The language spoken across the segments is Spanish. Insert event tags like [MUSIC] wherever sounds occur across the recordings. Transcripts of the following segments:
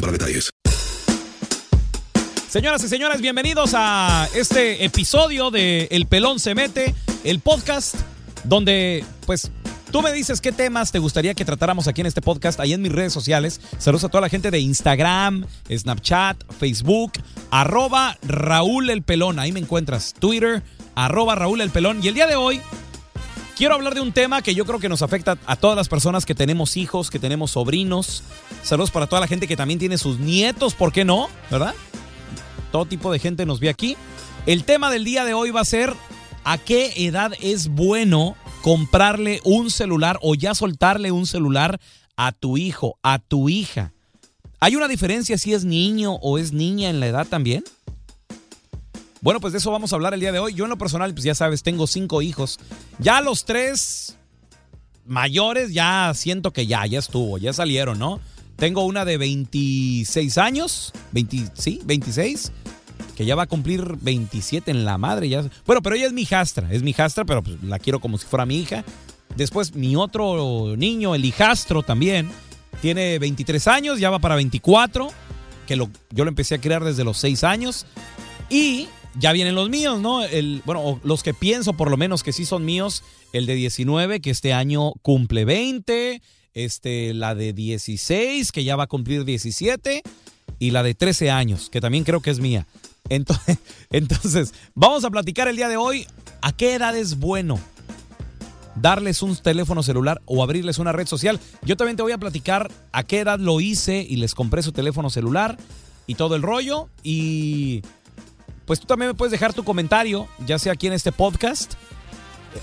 para detalles. Señoras y señores, bienvenidos a este episodio de El Pelón se mete, el podcast donde pues tú me dices qué temas te gustaría que tratáramos aquí en este podcast, ahí en mis redes sociales. Saludos a toda la gente de Instagram, Snapchat, Facebook, arroba Raúl El Pelón, ahí me encuentras, Twitter, arroba Raúl El Pelón. Y el día de hoy quiero hablar de un tema que yo creo que nos afecta a todas las personas que tenemos hijos, que tenemos sobrinos. Saludos para toda la gente que también tiene sus nietos, ¿por qué no? ¿Verdad? Todo tipo de gente nos ve aquí. El tema del día de hoy va a ser a qué edad es bueno comprarle un celular o ya soltarle un celular a tu hijo, a tu hija. ¿Hay una diferencia si es niño o es niña en la edad también? Bueno, pues de eso vamos a hablar el día de hoy. Yo en lo personal, pues ya sabes, tengo cinco hijos. Ya los tres mayores, ya siento que ya, ya estuvo, ya salieron, ¿no? Tengo una de 26 años, 20, sí, 26, que ya va a cumplir 27 en la madre. Ya. Bueno, pero ella es mi hijastra, es mi hijastra, pero pues la quiero como si fuera mi hija. Después mi otro niño, el hijastro también, tiene 23 años, ya va para 24, que lo, yo lo empecé a criar desde los 6 años. Y ya vienen los míos, ¿no? El, bueno, los que pienso por lo menos que sí son míos, el de 19, que este año cumple 20, este, la de 16, que ya va a cumplir 17, y la de 13 años, que también creo que es mía. Entonces, [LAUGHS] entonces, vamos a platicar el día de hoy a qué edad es bueno darles un teléfono celular o abrirles una red social. Yo también te voy a platicar a qué edad lo hice y les compré su teléfono celular y todo el rollo. Y pues tú también me puedes dejar tu comentario, ya sea aquí en este podcast,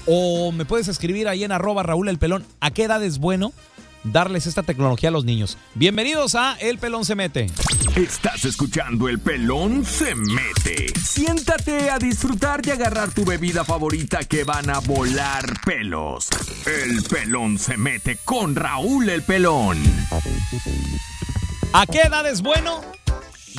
o me puedes escribir ahí en arroba Raúl el Pelón, ¿a qué edad es bueno darles esta tecnología a los niños? Bienvenidos a El Pelón se mete. Estás escuchando El Pelón se mete. Siéntate a disfrutar y agarrar tu bebida favorita que van a volar pelos. El Pelón se mete con Raúl el Pelón. ¿A qué edad es bueno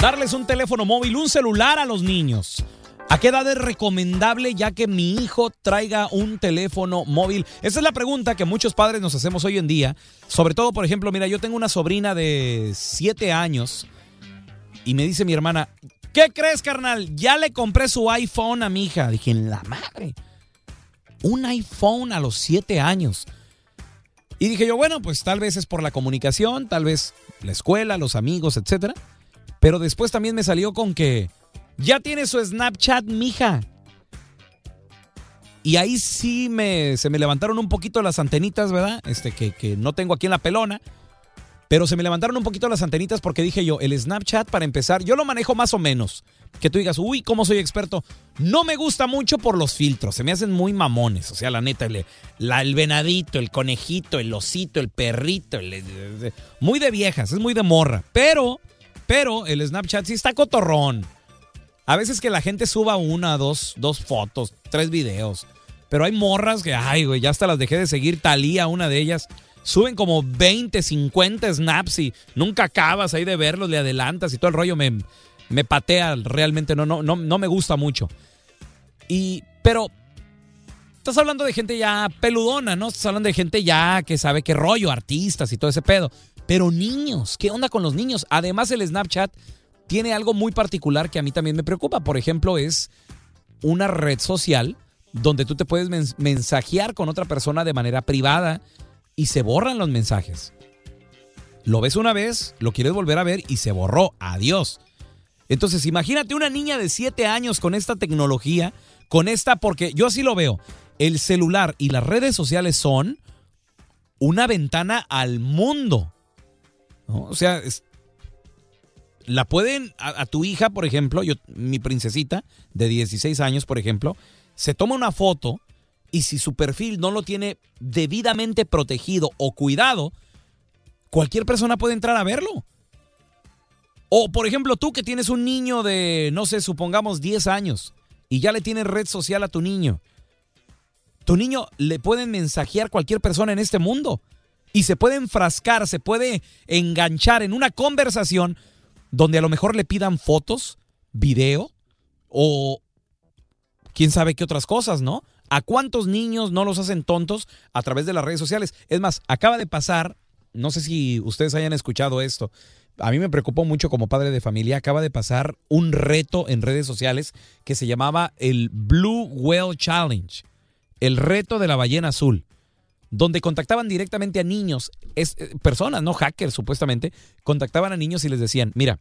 darles un teléfono móvil, un celular a los niños? ¿A qué edad es recomendable ya que mi hijo traiga un teléfono móvil? Esa es la pregunta que muchos padres nos hacemos hoy en día. Sobre todo, por ejemplo, mira, yo tengo una sobrina de 7 años y me dice mi hermana, ¿qué crees, carnal? Ya le compré su iPhone a mi hija. Dije, en la madre. Un iPhone a los 7 años. Y dije yo, bueno, pues tal vez es por la comunicación, tal vez la escuela, los amigos, etcétera. Pero después también me salió con que ya tiene su Snapchat, mija. Y ahí sí me, se me levantaron un poquito las antenitas, ¿verdad? Este, que, que no tengo aquí en la pelona. Pero se me levantaron un poquito las antenitas porque dije yo, el Snapchat para empezar, yo lo manejo más o menos. Que tú digas, uy, ¿cómo soy experto? No me gusta mucho por los filtros, se me hacen muy mamones. O sea, la neta, el, el venadito, el conejito, el osito, el perrito, el- muy de viejas, es muy de morra. Pero, pero el Snapchat sí está cotorrón. A veces que la gente suba una, dos, dos fotos, tres videos. Pero hay morras que, ay, güey, ya hasta las dejé de seguir. Talía, una de ellas. Suben como 20, 50 snaps y nunca acabas ahí de verlos, le adelantas y todo el rollo me, me patea. Realmente no, no, no, no me gusta mucho. Y, pero, estás hablando de gente ya peludona, ¿no? Estás hablando de gente ya que sabe qué rollo, artistas y todo ese pedo. Pero niños, ¿qué onda con los niños? Además, el Snapchat tiene algo muy particular que a mí también me preocupa. Por ejemplo, es una red social donde tú te puedes mens- mensajear con otra persona de manera privada y se borran los mensajes. Lo ves una vez, lo quieres volver a ver y se borró. Adiós. Entonces, imagínate una niña de 7 años con esta tecnología, con esta, porque yo así lo veo. El celular y las redes sociales son una ventana al mundo. O sea, la pueden, a, a tu hija, por ejemplo, yo, mi princesita de 16 años, por ejemplo, se toma una foto y si su perfil no lo tiene debidamente protegido o cuidado, cualquier persona puede entrar a verlo. O, por ejemplo, tú que tienes un niño de, no sé, supongamos 10 años y ya le tienes red social a tu niño. Tu niño le pueden mensajear cualquier persona en este mundo y se puede enfrascar, se puede enganchar en una conversación donde a lo mejor le pidan fotos, video o quién sabe qué otras cosas, ¿no? ¿A cuántos niños no los hacen tontos a través de las redes sociales? Es más, acaba de pasar, no sé si ustedes hayan escuchado esto, a mí me preocupó mucho como padre de familia, acaba de pasar un reto en redes sociales que se llamaba el Blue Whale Challenge, el reto de la ballena azul donde contactaban directamente a niños, es, eh, personas, no hackers supuestamente, contactaban a niños y les decían, mira,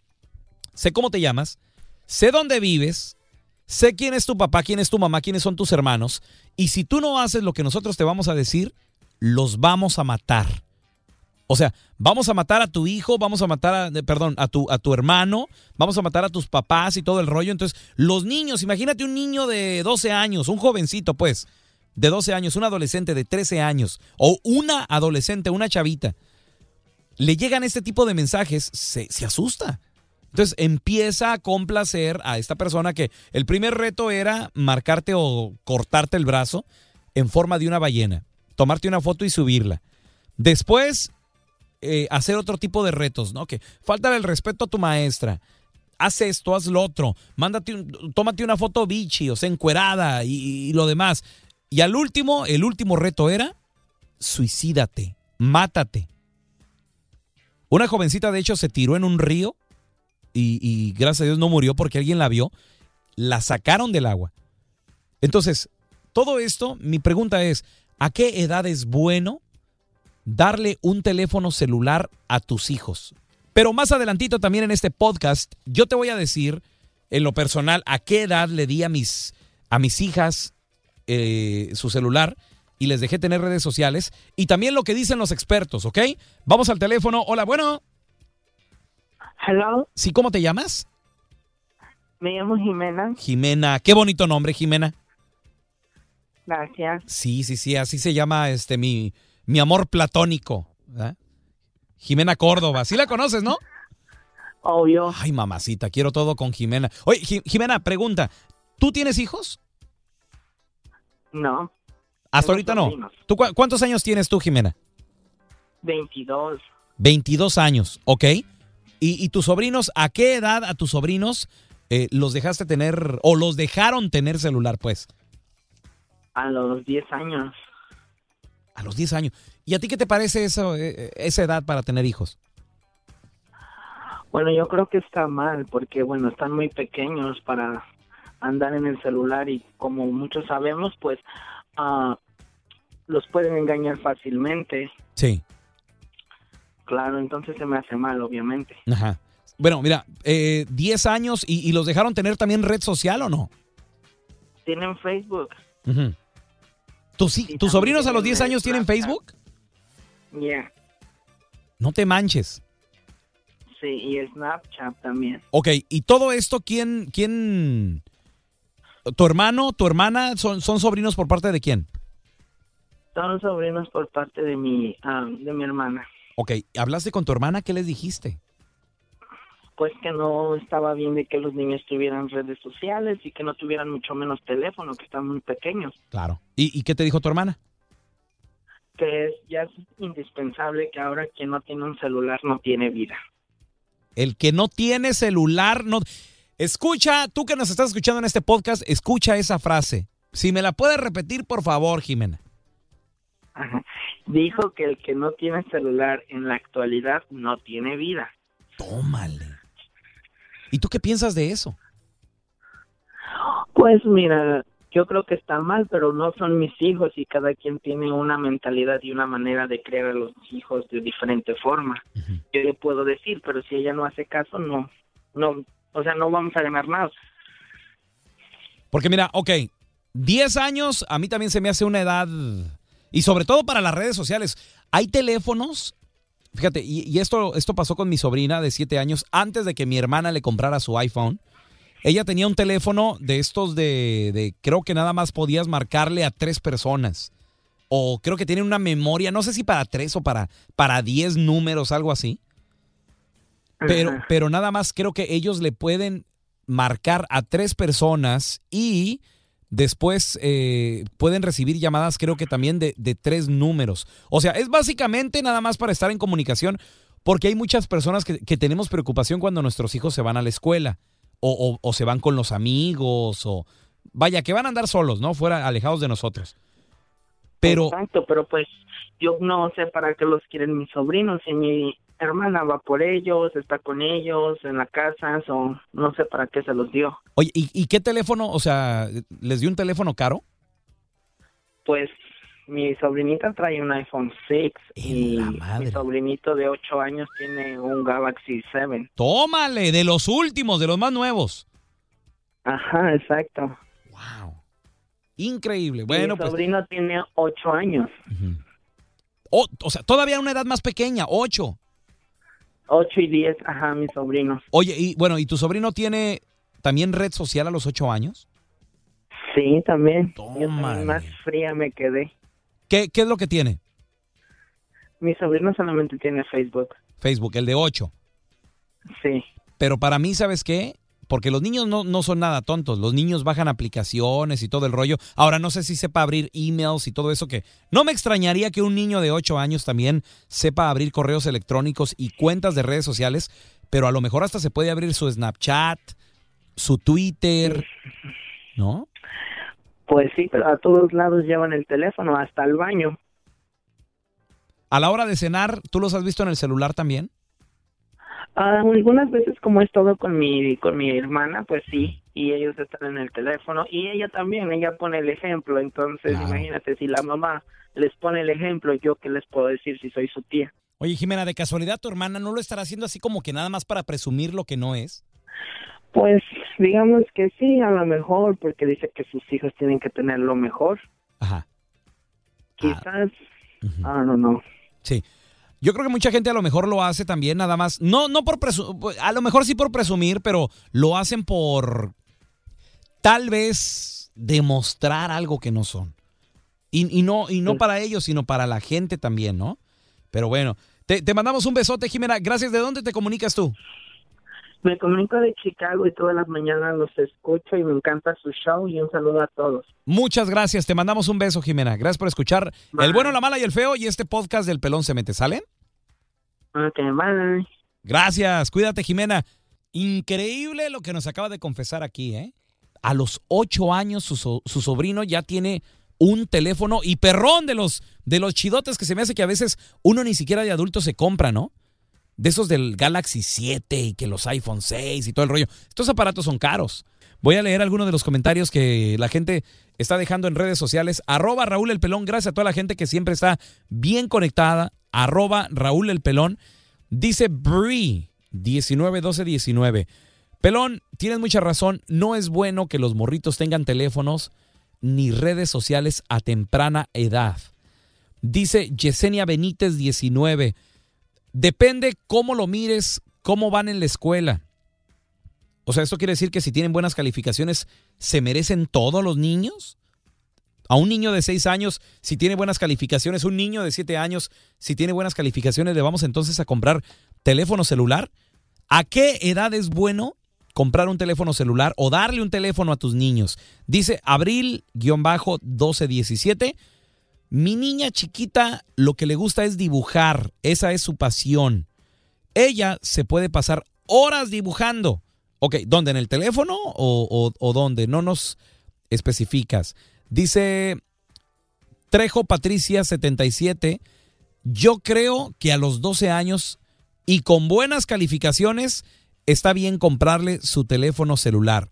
sé cómo te llamas, sé dónde vives, sé quién es tu papá, quién es tu mamá, quiénes son tus hermanos, y si tú no haces lo que nosotros te vamos a decir, los vamos a matar. O sea, vamos a matar a tu hijo, vamos a matar a, perdón, a tu, a tu hermano, vamos a matar a tus papás y todo el rollo. Entonces, los niños, imagínate un niño de 12 años, un jovencito, pues, de 12 años, un adolescente de 13 años, o una adolescente, una chavita, le llegan este tipo de mensajes, se, asusta. Entonces empieza a complacer a esta persona que el primer reto era marcarte o cortarte el brazo en forma de una ballena, tomarte una foto y subirla. Después, eh, hacer otro tipo de retos, ¿no? Que falta el respeto a tu maestra. Haz esto, haz lo otro. Mándate un- tómate una foto bichi, o sea, encuerada y lo demás. Y al último, el último reto era suicídate, mátate. Una jovencita, de hecho, se tiró en un río y, y gracias a Dios no murió porque alguien la vio. La sacaron del agua. Entonces, todo esto, mi pregunta es, ¿a qué edad es bueno darle un teléfono celular a tus hijos? Pero más adelantito también en este podcast, yo te voy a decir, en lo personal, a qué edad le di a mis, a mis hijas eh, su celular y les dejé tener redes sociales y también lo que dicen los expertos, ¿ok? Vamos al teléfono. Hola, bueno. Hello, Sí, ¿cómo te llamas? me llamo Jimena. Jimena. Qué bonito nombre, Jimena. Gracias. Sí, sí, sí, así se llama este mi, mi amor platónico. ¿verdad? Jimena Córdoba. Sí la conoces, ¿no? Obvio. Ay, mamacita, quiero todo con Jimena. Oye, Ji- Jimena, pregunta. ¿Tú tienes hijos? No, Hasta ahorita no. ¿Tú cu- ¿Cuántos años tienes tú, Jimena? 22. 22 años, ¿ok? ¿Y, y tus sobrinos, a qué edad a tus sobrinos eh, los dejaste tener o los dejaron tener celular, pues? A los 10 años. A los 10 años. ¿Y a ti qué te parece eso, eh, esa edad para tener hijos? Bueno, yo creo que está mal porque, bueno, están muy pequeños para andar en el celular y como muchos sabemos, pues ah, los pueden engañar fácilmente. Sí. Claro, entonces se me hace mal, obviamente. Ajá. Bueno, mira, eh, 10 años y, y los dejaron tener también red social o no? ¿Tienen Facebook? Ujú. ¿Tus, Sí, ¿Tus sobrinos a los tienen 10 años tienen. Facebook? Yeah. No te manches. Sí, y Snapchat también. Ok, ¿y todo esto quién, quién, tu hermano, tu hermana, son, son sobrinos por parte de quién? Son sobrinos por parte de mi, de mi hermana. Ok, ¿hablaste con tu hermana? ¿Qué les dijiste? Pues que no estaba bien de que los niños tuvieran redes sociales y que no tuvieran mucho menos teléfono, que están muy pequeños. Claro. ¿Y, y qué te dijo tu hermana? Que es, ya es indispensable que ahora quien no tiene un celular no tiene vida. El que no tiene celular no... Escucha, tú que nos estás escuchando en este podcast, escucha esa frase. Si me la puedes repetir, por favor, Jimena. Ajá. Dijo que el que no tiene celular en la actualidad no tiene vida. Tómale. ¿Y tú qué piensas de eso? Pues mira, yo creo que está mal, pero no son mis hijos y cada quien tiene una mentalidad y una manera de crear a los hijos de diferente forma. Yo le puedo decir, pero si ella no hace caso, no, no, o sea, no vamos a ganar nada. Porque mira, ok, 10 años a mí también se me hace una edad, y sobre todo para las redes sociales, hay teléfonos, fíjate, y, esto, esto pasó con mi sobrina de 7 años, antes de que mi hermana le comprara su iPhone. Ella tenía un teléfono de estos de, de, creo que nada más podías marcarle a tres personas. O creo que tiene una memoria, no sé si para tres o para, para diez números, algo así. Pero, pero nada más creo que ellos le pueden marcar a tres personas y después eh, pueden recibir llamadas creo que también de, de tres números. O sea, es básicamente nada más para estar en comunicación porque hay muchas personas que, que tenemos preocupación cuando nuestros hijos se van a la escuela o, o- o se van con los amigos o vaya, que van a andar solos, ¿no? Fuera, alejados de nosotros. Pero, Exacto, pero pues yo no sé para qué los quieren mis sobrinos y mi hermana va por ellos, está con ellos en la casa, o no sé para qué se los dio. oye, ¿y, y qué teléfono? O sea, ¿les dio un teléfono caro? Pues mi sobrinita trae un iPhone 6 y mi sobrinito de 8 años tiene un Galaxy 7. Tómale, de los últimos, de los más nuevos. Ajá, exacto. Increíble. Y Bueno, mi pues. sobrino tiene 8 años. oh, o sea, todavía una edad más pequeña, ocho. 8 y 10, ajá, mis sobrinos. Oye, y bueno, ¿y tu sobrino tiene también red social a los ocho años? Sí, también. Yo también más fría me quedé. ¿Qué, qué es lo que tiene? Mi sobrino solamente tiene Facebook. Facebook, el de ocho. Sí. Pero para mí, ¿sabes qué? Porque los niños no, no son nada tontos. Los niños bajan aplicaciones y todo el rollo. Ahora, no sé si sepa abrir emails y todo eso que... No me extrañaría que un niño de 8 años también sepa abrir correos electrónicos y cuentas de redes sociales, pero a lo mejor hasta se puede abrir su Snapchat, su Twitter, ¿no? Pues sí, pero a todos lados llevan el teléfono, hasta el baño. A la hora de cenar, ¿tú los has visto en el celular también? Ah, algunas veces como es todo con mi con mi hermana, pues sí, y ellos están en el teléfono y ella también, ella pone el ejemplo, entonces imagínate si la mamá les pone el ejemplo, yo qué les puedo decir si soy su tía. Oye, Jimena, de casualidad tu hermana no lo estará haciendo así como que nada más para presumir lo que no es. Pues digamos que sí, a lo mejor, porque dice que sus hijos tienen que tener lo mejor. Ajá. Quizás, ah, no, no. Sí. Yo creo que mucha gente a lo mejor lo hace también nada más, no no por presumir, a lo mejor sí por presumir, pero lo hacen por tal vez demostrar algo que no son. Y, y no y no para ellos, sino para la gente también, ¿no? Pero bueno, te, te mandamos un besote, Jimena. Gracias. ¿De dónde te comunicas tú? Me comunico de Chicago y todas las mañanas los escucho y me encanta su show y un saludo a todos. Muchas gracias. Te mandamos un beso, Jimena. Gracias por escuchar El bueno, la mala y el feo y este podcast del pelón se mete. ¿Sale? Ok, bye. Gracias, cuídate Jimena. Increíble lo que nos acaba de confesar aquí, ¿eh? A los ocho años su, so- su sobrino ya tiene un teléfono y perrón de los, de los chidotes que se me hace que a veces uno ni siquiera de adulto se compra, ¿no? De esos del Galaxy 7 y que los iPhone 6 y todo el rollo. Estos aparatos son caros. Voy a leer algunos de los comentarios que la gente está dejando en redes sociales. Arroba Raúl el Pelón. Gracias a toda la gente que siempre está bien conectada. Arroba Raúl el Pelón. Dice Brie 191219. Pelón, tienes mucha razón. No es bueno que los morritos tengan teléfonos ni redes sociales a temprana edad. Dice Yesenia Benítez 19. Depende cómo lo mires, cómo van en la escuela. O sea, esto quiere decir que si tienen buenas calificaciones, ¿se merecen todos los niños? A un niño de 6 años, si tiene buenas calificaciones, un niño de 7 años, si tiene buenas calificaciones, le vamos entonces a comprar teléfono celular. ¿A qué edad es bueno comprar un teléfono celular o darle un teléfono a tus niños? Dice Abril-1217. Mi niña chiquita lo que le gusta es dibujar, esa es su pasión. Ella se puede pasar horas dibujando. Ok, ¿dónde? ¿En el teléfono o, dónde? No nos especificas. Dice Trejo Patricia 77, yo creo que a los 12 años y con buenas calificaciones está bien comprarle su teléfono celular.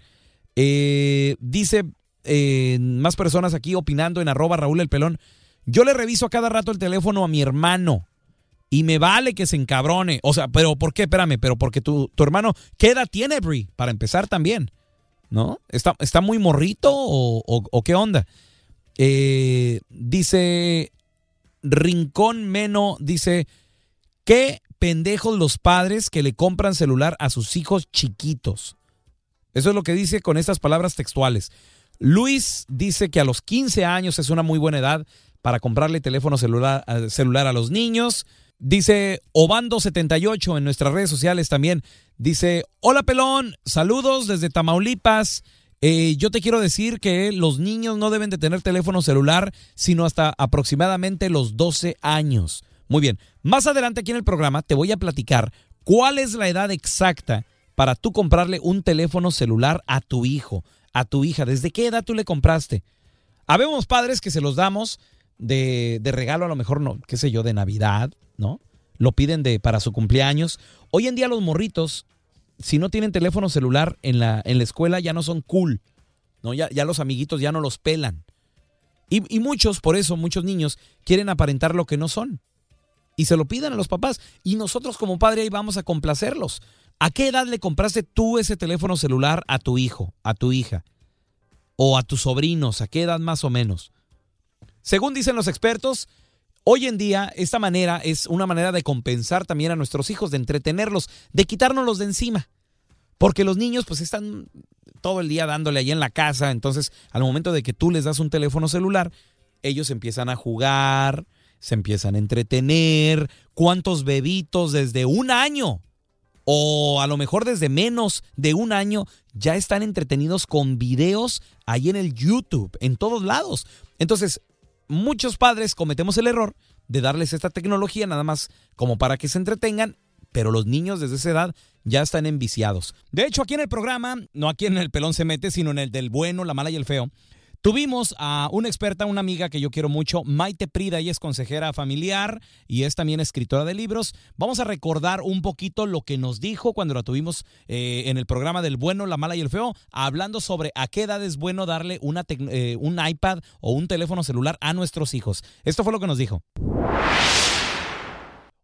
Eh, dice eh, más personas aquí opinando en arroba Raúl el Pelón. Yo le reviso a cada rato el teléfono a mi hermano y me vale que se encabrone. O sea, pero ¿por qué? Espérame, pero porque tu, tu hermano, ¿qué edad tiene, Bri? Para empezar también. ¿no? ¿Está, está muy morrito o, qué onda? Eh, dice Rincón Meno, dice, qué pendejos los padres que le compran celular a sus hijos chiquitos. Eso es lo que dice con estas palabras textuales. Luis dice que a los 15 años es una muy buena edad para comprarle teléfono celular, celular a los niños. Dice Obando78 en nuestras redes sociales también. Dice, hola pelón, saludos desde Tamaulipas. Eh, yo te quiero decir que los niños no deben de tener teléfono celular sino hasta aproximadamente los 12 años. Muy bien, más adelante aquí en el programa te voy a platicar cuál es la edad exacta para tú comprarle un teléfono celular a tu hijo, a tu hija. ¿Desde qué edad tú le compraste? Habemos padres que se los damos de, de regalo, a lo mejor no, qué sé yo, de Navidad, ¿no? Lo piden de, para su cumpleaños. Hoy en día los morritos, si no tienen teléfono celular en la, en la escuela, ya no son cool. ¿no? Ya, ya los amiguitos ya no los pelan. Y, y, muchos, por eso, muchos niños quieren aparentar lo que no son. Y se lo piden a los papás. Y nosotros como padre ahí vamos a complacerlos. ¿A qué edad le compraste tú ese teléfono celular a tu hijo, a tu hija? O a tus sobrinos, ¿a qué edad más o menos? Según dicen los expertos, Hoy en día, esta manera es una manera de compensar también a nuestros hijos, de entretenerlos, de quitárnoslos de encima. Porque los niños pues están todo el día dándole ahí en la casa, entonces al momento de que tú les das un teléfono celular, ellos empiezan a jugar, se empiezan a entretener. ¿Cuántos bebitos desde un año? O a lo mejor desde menos de un año ya están entretenidos con videos ahí en el YouTube, en todos lados. Entonces, muchos padres cometemos el error de darles esta tecnología nada más como para que se entretengan, pero los niños desde esa edad ya están enviciados. De hecho, aquí en el programa, no aquí en el pelón se mete, sino en el del bueno, la mala y el feo, Tuvimos a una experta, una amiga que yo quiero mucho, Maite Prida, ella es consejera familiar y es también escritora de libros. Vamos a recordar un poquito lo que nos dijo cuando la tuvimos eh, en el programa del bueno, la mala y el feo, hablando sobre a qué edad es bueno darle una eh, un iPad o un teléfono celular a nuestros hijos. Esto fue lo que nos dijo.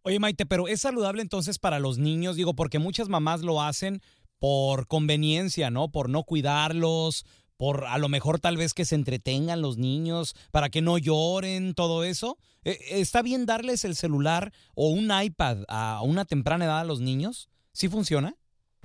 Oye Maite, pero es saludable entonces para los niños, digo, porque muchas mamás lo hacen por conveniencia, ¿no? Por no cuidarlos, por a lo mejor tal vez que se entretengan los niños, para que no lloren, todo eso. Eh, ¿Está bien darles el celular o un iPad a una temprana edad a los niños? ¿Sí funciona?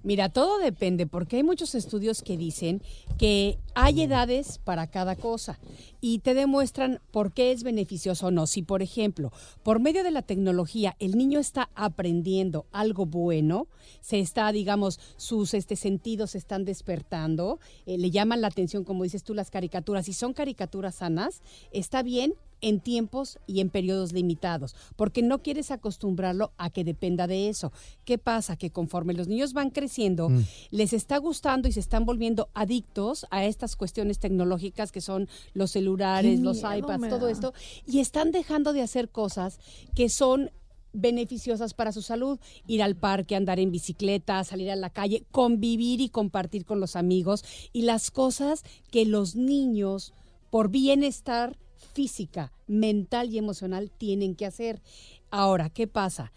Mira, todo depende porque hay muchos estudios que dicen que hay edades para cada cosa y te demuestran por qué es beneficioso o no. Si, por ejemplo, por medio de la tecnología el niño está aprendiendo algo bueno, se está, digamos, sus este, sentidos se están despertando, eh, le llaman la atención, como dices tú, las caricaturas, y son caricaturas sanas, está bien en tiempos y en periodos limitados, porque no quieres acostumbrarlo a que dependa de eso. ¿Qué pasa? Que conforme los niños van creciendo, mm. les está gustando y se están volviendo adictos a estas cuestiones tecnológicas que son los celulares, los iPads, todo esto, y están dejando de hacer cosas que son beneficiosas para su salud, ir al parque, andar en bicicleta, salir a la calle, convivir y compartir con los amigos y las cosas que los niños por bienestar física, mental y emocional tienen que hacer. Ahora, ¿qué pasa?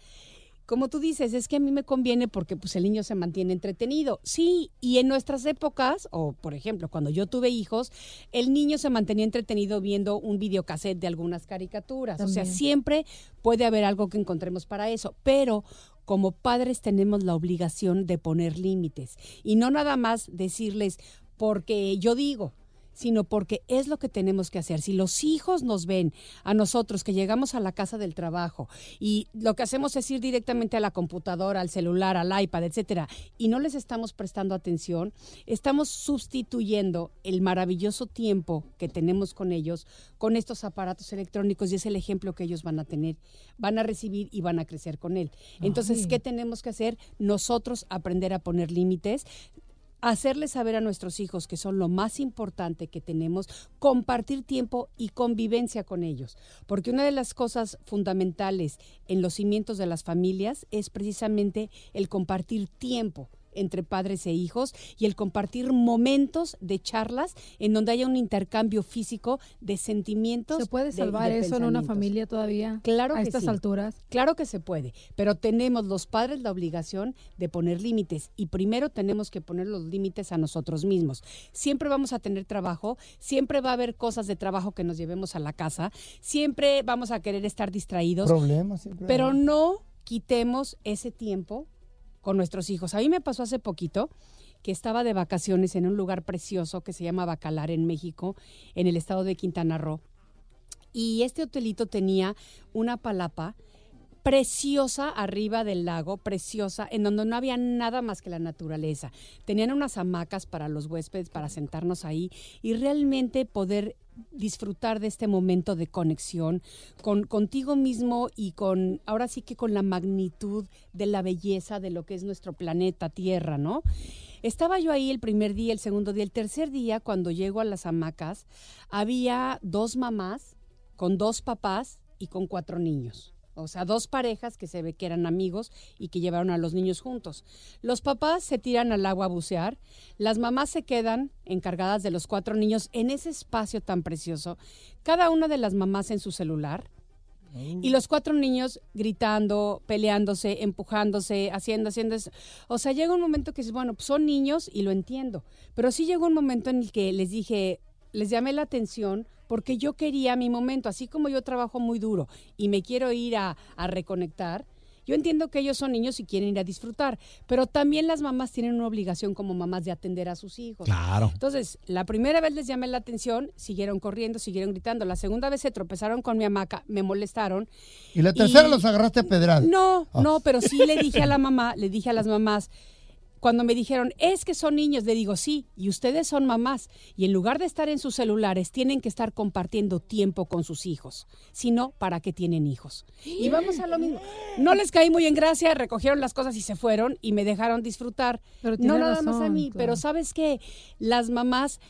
como tú dices, es que a mí me conviene porque pues el niño se mantiene entretenido. Sí, y en nuestras épocas, o por ejemplo, cuando yo tuve hijos, el niño se mantenía entretenido viendo un videocassette de algunas caricaturas. O sea, siempre puede haber algo que encontremos para eso, pero como padres tenemos la obligación de poner límites y no nada más decirles porque yo digo, sino porque es lo que tenemos que hacer. Si los hijos nos ven a nosotros que llegamos a la casa del trabajo y lo que hacemos es ir directamente a la computadora, al celular, al iPad, etcétera, y no les estamos prestando atención, estamos sustituyendo el maravilloso tiempo que tenemos con ellos con estos aparatos electrónicos y es el ejemplo que ellos van a tener, van a recibir y van a crecer con él. Entonces, Ay. ¿qué tenemos que hacer? Nosotros aprender a poner límites, hacerles saber a nuestros hijos que son lo más importante que tenemos, compartir tiempo y convivencia con ellos. Porque una de las cosas fundamentales en los cimientos de las familias es precisamente el compartir tiempo entre padres e hijos y el compartir momentos de charlas en donde haya un intercambio físico de sentimientos. ¿Se puede de- salvar de eso en una familia todavía? Claro a que estas sí. alturas. Claro que se puede, pero tenemos los padres la obligación de poner límites y primero tenemos que poner los límites a nosotros mismos. Siempre vamos a tener trabajo, siempre va a haber cosas de trabajo que nos llevemos a la casa, siempre vamos a querer estar distraídos, Problemas siempre. pero no quitemos ese tiempo con nuestros hijos. A mí me pasó hace poquito que estaba de vacaciones en un lugar precioso que se llama Bacalar en México, en el estado de Quintana Roo. Y este hotelito tenía una palapa preciosa arriba del lago, preciosa, en donde no había nada más que la naturaleza. Tenían unas hamacas para los huéspedes, para sentarnos ahí y realmente poder disfrutar de este momento de conexión con contigo mismo y con ahora sí que con la magnitud de la belleza de lo que es nuestro planeta Tierra, ¿no? Estaba yo ahí el primer día, el segundo día, el tercer día cuando llego a las hamacas, había dos mamás con dos papás y con cuatro niños. O sea, dos parejas que se ve que eran amigos y que llevaron a los niños juntos. Los papás se tiran al agua a bucear, las mamás se quedan encargadas de los cuatro niños en ese espacio tan precioso, cada una de las mamás en su celular, y los cuatro niños gritando, peleándose, empujándose, haciendo, haciendo eso. O sea, llega un momento que dices, bueno, pues son niños y lo entiendo. Pero sí llegó un momento en el que les dije, les llamé la atención porque yo quería mi momento, así como yo trabajo muy duro y me quiero ir a, a reconectar. Yo entiendo que ellos son niños y quieren ir a disfrutar, pero también las mamás tienen una obligación como mamás de atender a sus hijos. Claro. Entonces, la primera vez les llamé la atención, siguieron corriendo, siguieron gritando. La segunda vez se tropezaron con mi hamaca, me molestaron. Y la tercera Y- los agarraste a pedrada. No, Ah. no, pero sí le dije a la mamá, le dije a las mamás, cuando me dijeron, es que son niños, le digo, sí, y ustedes son mamás, y en lugar de estar en sus celulares, tienen que estar compartiendo tiempo con sus hijos, si no, ¿para qué tienen hijos? Y vamos a lo mismo. No les caí muy en gracia, recogieron las cosas y se fueron y me dejaron disfrutar. Pero no nada más a mí, claro. pero ¿sabes qué? Las mamás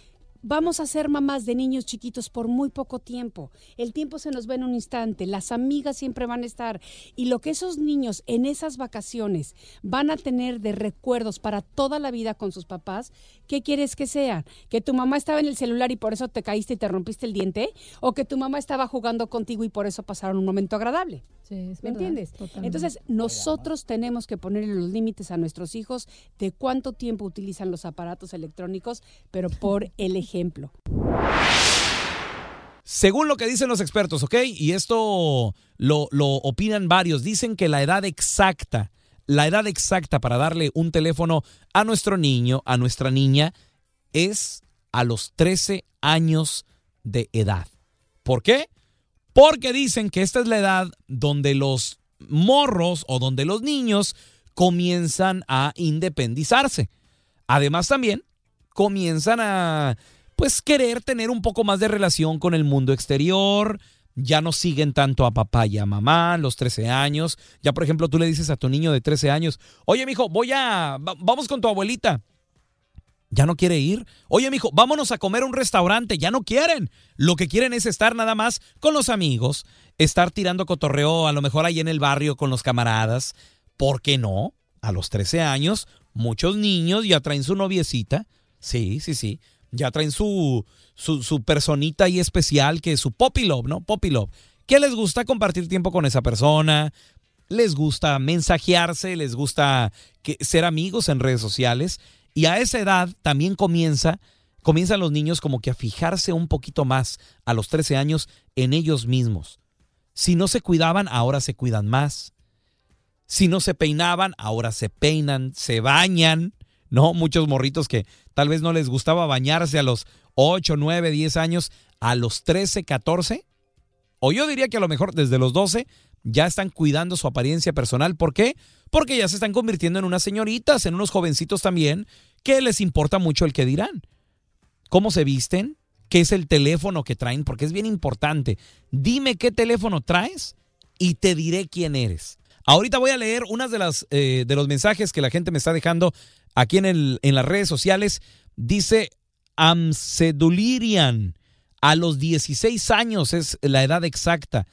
Vamos a ser mamás de niños chiquitos por muy poco tiempo. El tiempo se nos va en un instante, las amigas siempre van a estar. Y lo que esos niños en esas vacaciones van a tener de recuerdos para toda la vida con sus papás, ¿qué quieres que sea? ¿Que tu mamá estaba en el celular y por eso te caíste y te rompiste el diente? ¿O que tu mamá estaba jugando contigo y por eso pasaron un momento agradable? Sí, es ¿Me verdad, entiendes? totalmente. Entonces, nosotros tenemos que ponerle los límites a nuestros hijos de cuánto tiempo utilizan los aparatos electrónicos, pero por [LAUGHS] el ejemplo. Según lo que dicen los expertos, ¿ok? Y esto lo, lo opinan varios. Dicen que la edad exacta, la edad exacta para darle un teléfono a nuestro niño, a nuestra niña, es a los 13 años de edad. ¿Por qué? Porque dicen que esta es la edad donde los morros o donde los niños comienzan a independizarse. Además también comienzan a pues querer tener un poco más de relación con el mundo exterior, ya no siguen tanto a papá y a mamá los 13 años. Ya por ejemplo tú le dices a tu niño de 13 años, "Oye, mijo, voy a va- vamos con tu abuelita." Ya no quiere ir. Oye, mijo, vámonos a comer a un restaurante. Ya no quieren. Lo que quieren es estar nada más con los amigos, estar tirando cotorreo, a lo mejor ahí en el barrio con los camaradas. ¿Por qué no? A los 13 años, muchos niños ya traen su noviecita. Sí, sí, sí. Ya traen su, su, su personita ahí especial, que es su poppy love, ¿no? Poppy love. ¿Qué les gusta compartir tiempo con esa persona? les gusta mensajearse, les gusta que, ser amigos en redes sociales. Y a esa edad también comienza, comienzan los niños como que a fijarse un poquito más a los 13 años en ellos mismos. Si no se cuidaban, ahora se cuidan más. Si no se peinaban, ahora se peinan, se bañan, ¿no? Muchos morritos que tal vez no les gustaba bañarse a los 8, 9, 10 años, a los 13, 14, o yo diría que a lo mejor desde los 12 ya están cuidando su apariencia personal. ¿Por qué? Porque ya se están convirtiendo en unas señoritas, en unos jovencitos también, que les importa mucho el que dirán. ¿Cómo se visten? ¿Qué es el teléfono que traen? Porque es bien importante. Dime qué teléfono traes y te diré quién eres. Ahorita voy a leer unas de las eh, de los mensajes que la gente me está dejando aquí en, el, en las redes sociales. Dice Amcedulirian, a los 16 años es la edad exacta.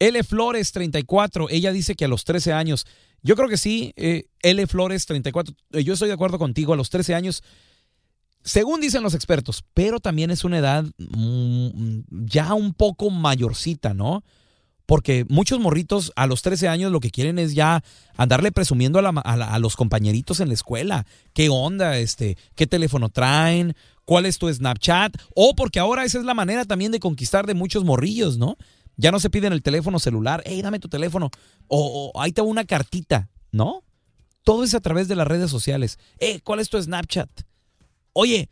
L. Flores, 34, ella dice que a los 13 años. Yo creo que sí, eh, L. Flores, 34. eh, Yo estoy de acuerdo contigo, a los 13 años, según dicen los expertos, pero también es una edad mm, ya un poco mayorcita, ¿no? Porque muchos morritos a los 13 años lo que quieren es ya andarle presumiendo a, la- a la- a los compañeritos en la escuela. ¿Qué onda? Este, ¿Qué teléfono traen? ¿Cuál es tu Snapchat? O porque ahora esa es la manera también de conquistar de muchos morrillos, ¿no? Ya no se piden el teléfono celular. Hey, dame tu teléfono. O, o ahí te una cartita, ¿no? Todo es a través de las redes sociales. Eh, ¿cuál es tu Snapchat? Oye,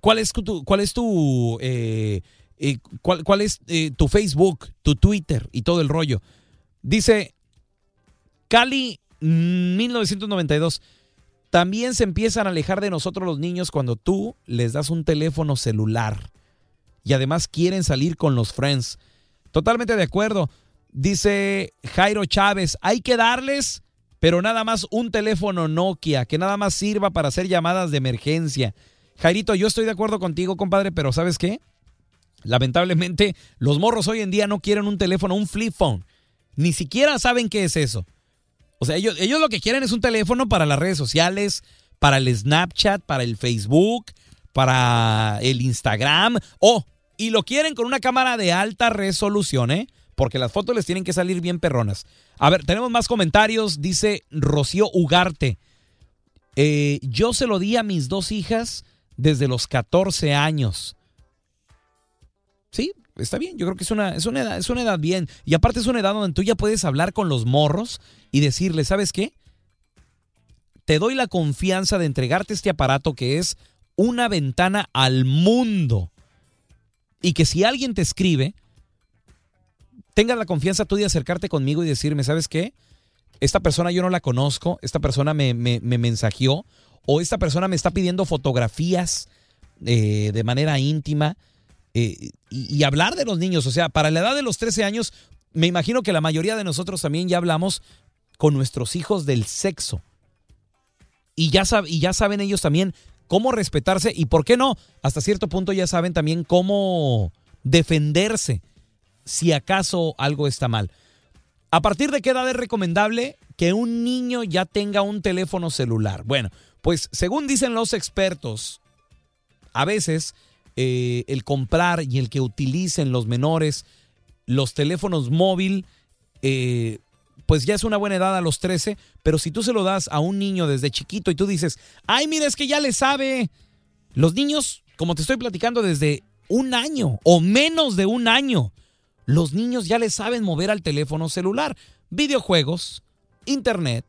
¿cuál es tu, cuál es tu, eh, eh, cuál, cuál es eh, tu Facebook, tu Twitter y todo el rollo? Dice Cali mm, 1992. También se empiezan a alejar de nosotros los niños cuando tú les das un teléfono celular. Y además quieren salir con los friends. Totalmente de acuerdo. Dice Jairo Chávez, hay que darles, pero nada más un teléfono Nokia, que nada más sirva para hacer llamadas de emergencia. Jairito, yo estoy de acuerdo contigo, compadre, pero ¿sabes qué? Lamentablemente, los morros hoy en día no quieren un teléfono, un flip phone. Ni siquiera saben qué es eso. O sea, ellos, lo que quieren es un teléfono para las redes sociales, para el Snapchat, para el Facebook, para el Instagram. Oh, y lo quieren con una cámara de alta resolución, ¿eh? Porque las fotos les tienen que salir bien perronas. A ver, tenemos más comentarios. Dice Rocío Ugarte. Eh, yo se lo di a mis dos hijas desde los 14 años. Sí, está bien. Yo creo que es una, es una, edad, es una edad bien. Y aparte es una edad donde tú ya puedes hablar con los morros y decirles, ¿sabes qué? Te doy la confianza de entregarte este aparato que es una ventana al mundo. Y que si alguien te escribe, tengas la confianza tú de acercarte conmigo y decirme, ¿sabes qué? Esta persona yo no la conozco, esta persona me, me, me mensajeó o esta persona me está pidiendo fotografías eh, de manera íntima eh, y, hablar de los niños. O sea, para la edad de los 13 años, me imagino que la mayoría de nosotros también ya hablamos con nuestros hijos del sexo. Y ya, y ya saben ellos también cómo respetarse y por qué no, hasta cierto punto ya saben también cómo defenderse si acaso algo está mal. ¿A partir de qué edad es recomendable que un niño ya tenga un teléfono celular? Bueno, pues según dicen los expertos, a veces eh, el comprar y el que utilicen los menores los teléfonos móvil, eh, pues ya es una buena edad a los 13, pero si tú se lo das a un niño desde chiquito y tú dices, ay, mira, es que ya le sabe. Los niños, como te estoy platicando, desde un año o menos de un año, los niños ya le saben mover al teléfono celular, videojuegos, internet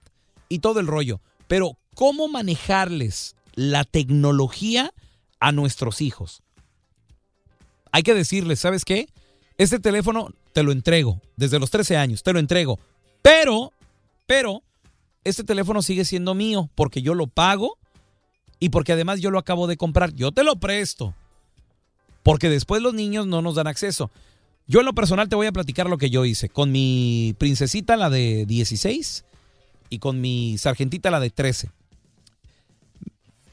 y todo el rollo. Pero, ¿cómo manejarles la tecnología a nuestros hijos? Hay que decirles, ¿sabes qué? Este teléfono te lo entrego desde los 13 años, te lo entrego. Pero, pero, este teléfono sigue siendo mío porque yo lo pago y porque además yo lo acabo de comprar. Yo te lo presto. Porque después los niños no nos dan acceso. Yo en lo personal te voy a platicar lo que yo hice. Con mi princesita, la de 16, y con mi sargentita, la de 13.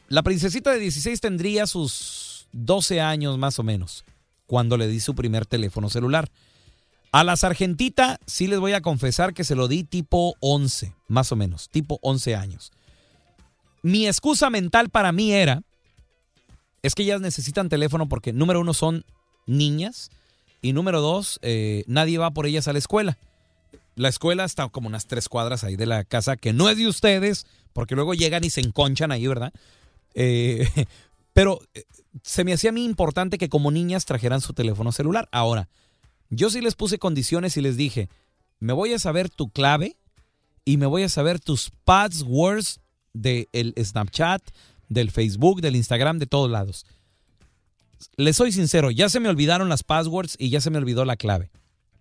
La princesita de 16 tendría sus 12 años más o menos cuando le di su primer teléfono celular. A la sargentita sí les voy a confesar que se lo di tipo 11, más o menos, tipo 11 años. Mi excusa mental para mí era, es que ellas necesitan teléfono porque número uno son niñas y número dos, eh, nadie va por ellas a la escuela. la escuela está como unas tres cuadras ahí de la casa, que no es de ustedes, porque luego llegan y se enconchan ahí, ¿verdad? Eh, [LAUGHS] pero eh, se me hacía a mí importante que como niñas trajeran su teléfono celular. Ahora, yo sí les puse condiciones y les dije, me voy a saber tu clave y me voy a saber tus passwords del Snapchat, del Facebook, del Instagram, de todos lados. Les soy sincero, ya se me olvidaron las passwords y ya se me olvidó la clave.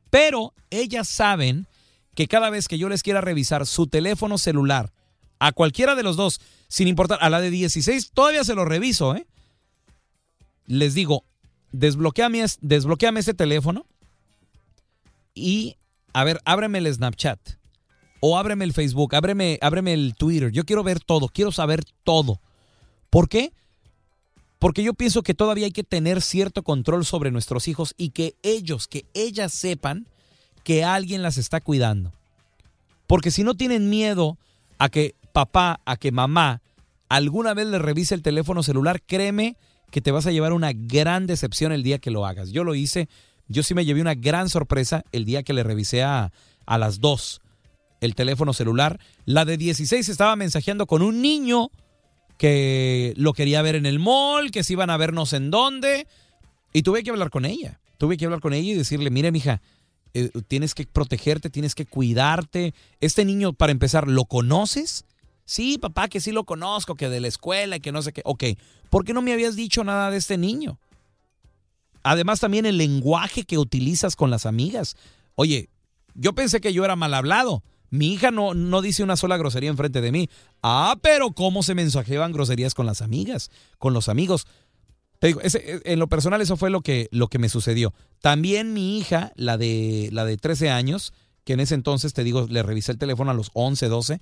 Pero ellas saben que cada vez que yo les quiera revisar su teléfono celular, a cualquiera de los dos, sin importar, a la de 16 todavía se lo reviso, ¿eh? Les digo, desbloqueame, desbloqueame ese teléfono y, a ver, ábreme el Snapchat o ábreme el Facebook, ábreme, ábreme el Twitter. Yo quiero ver todo, quiero saber todo. ¿Por qué? Porque yo pienso que todavía hay que tener cierto control sobre nuestros hijos y que ellos, que ellas sepan que alguien las está cuidando. Porque si no tienen miedo a que papá, a que mamá alguna vez le revise el teléfono celular, créeme que te vas a llevar una gran decepción el día que lo hagas. Yo lo hice, yo sí me llevé una gran sorpresa el día que le revisé a, a las dos el teléfono celular. La de 16 estaba mensajeando con un niño que lo quería ver en el mall, que se iban a vernos en dónde. Y tuve que hablar con ella. Tuve que hablar con ella y decirle, mire, mija, eh, tienes que protegerte, tienes que cuidarte. Este niño, para empezar, ¿lo conoces? Sí, papá, que sí lo conozco, que de la escuela y que no sé qué. Ok, ¿por qué no me habías dicho nada de este niño? Además, también el lenguaje que utilizas con las amigas. Oye, yo pensé que yo era mal hablado. Mi hija no, no dice una sola grosería enfrente de mí. Ah, pero cómo se mensajeaban groserías con las amigas, con los amigos. Te digo, ese, en lo personal eso fue lo que, lo que me sucedió. También mi hija, la de, la de 13 años, que en ese entonces, te digo, le revisé el teléfono a los 11, 12,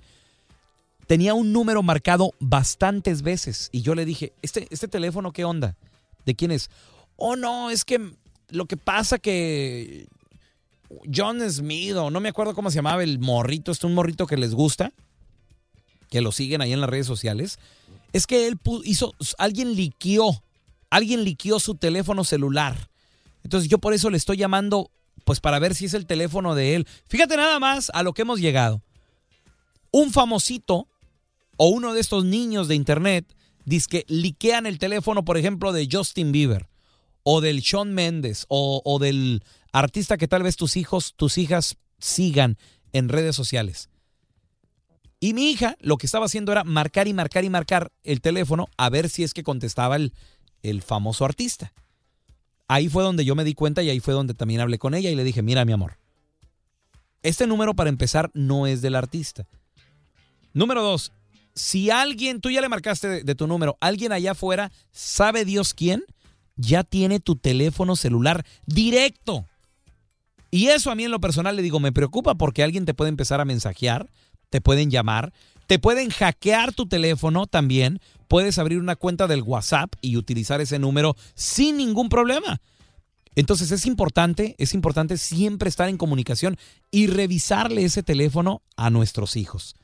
tenía un número marcado bastantes veces. Y yo le dije, ¿este, este teléfono qué onda? ¿De quién es? Oh, no, es que lo que pasa que John Smith, o no me acuerdo cómo se llamaba el morrito, este un morrito que les gusta, que lo siguen ahí en las redes sociales, es que él hizo, alguien liqueó, alguien liqueó su teléfono celular. Entonces yo por eso le estoy llamando, pues para ver si es el teléfono de él. Fíjate nada más a lo que hemos llegado. Un famosito o uno de estos niños de internet dice que liquean el teléfono, por ejemplo, de Justin Bieber o del Shawn Mendes o, o del artista que tal vez tus hijos, tus hijas sigan en redes sociales. Y mi hija lo que estaba haciendo era marcar y marcar y marcar el teléfono a ver si es que contestaba el, el famoso artista. Ahí fue donde yo me di cuenta y ahí fue donde también hablé con ella y le dije, mira mi amor, este número para empezar no es del artista. Número dos, si alguien, tú ya le marcaste de tu número, alguien allá afuera, sabe Dios quién, ya tiene tu teléfono celular directo. Y eso a mí en lo personal le digo, me preocupa porque alguien te puede empezar a mensajear, te pueden llamar, te pueden hackear tu teléfono también, puedes abrir una cuenta del WhatsApp y utilizar ese número sin ningún problema. Entonces es importante, es importante siempre estar en comunicación y revisarle ese teléfono a nuestros hijos.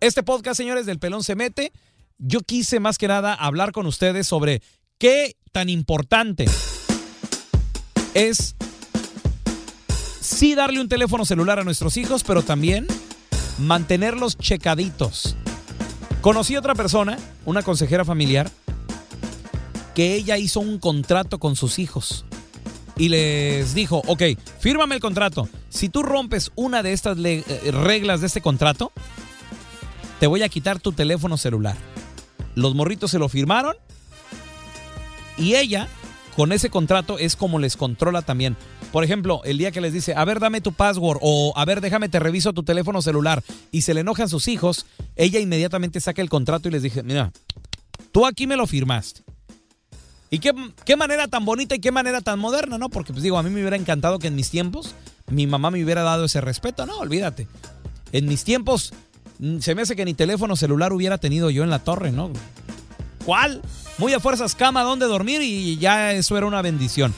Este podcast, señores, del Pelón se mete. Yo quise más que nada hablar con ustedes sobre qué tan importante es sí darle un teléfono celular a nuestros hijos, pero también mantenerlos checaditos. Conocí otra persona, una consejera familiar, que ella hizo un contrato con sus hijos y les dijo, ok, fírmame el contrato. Si tú rompes una de estas eh, reglas de este contrato, te voy a quitar tu teléfono celular. Los morritos se lo firmaron y ella, con ese contrato, es como les controla también. Por ejemplo, el día que les dice, a ver, dame tu password o a ver, déjame, te reviso tu teléfono celular y se le enojan sus hijos, ella inmediatamente saca el contrato y les dice, mira, tú aquí me lo firmaste. Y qué, qué manera tan bonita y qué manera tan moderna, ¿no? Porque pues digo, a mí me hubiera encantado que en mis tiempos mi mamá me hubiera dado ese respeto. No, olvídate. En mis tiempos mm, se me hace que ni teléfono celular hubiera tenido yo en la torre, ¿no? ¿Cuál? Muy a fuerzas cama donde dormir y ya eso era una bendición.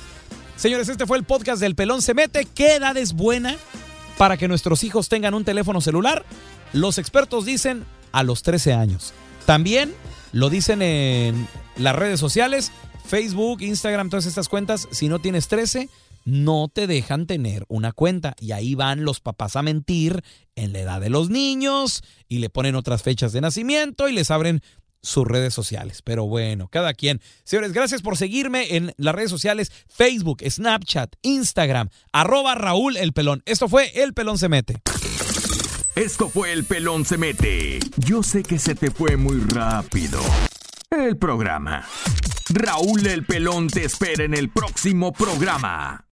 Señores, este fue el podcast del Pelón se mete. ¿Qué edad es buena para que nuestros hijos tengan un teléfono celular? Los expertos dicen a los 13 años. También lo dicen en las redes sociales, Facebook, Instagram, todas estas cuentas. Si no tienes 13, no te dejan tener una cuenta. Y ahí van los papás a mentir en la edad de los niños y le ponen otras fechas de nacimiento y les abren sus redes sociales. Pero bueno, cada quien. Señores, gracias por seguirme en las redes sociales Facebook, Snapchat, Instagram, arroba Raúl El Pelón. Esto fue El Pelón se mete. Esto fue El Pelón se mete. Yo sé que se te fue muy rápido. El programa. Raúl El Pelón te espera en el próximo programa.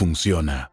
funciona.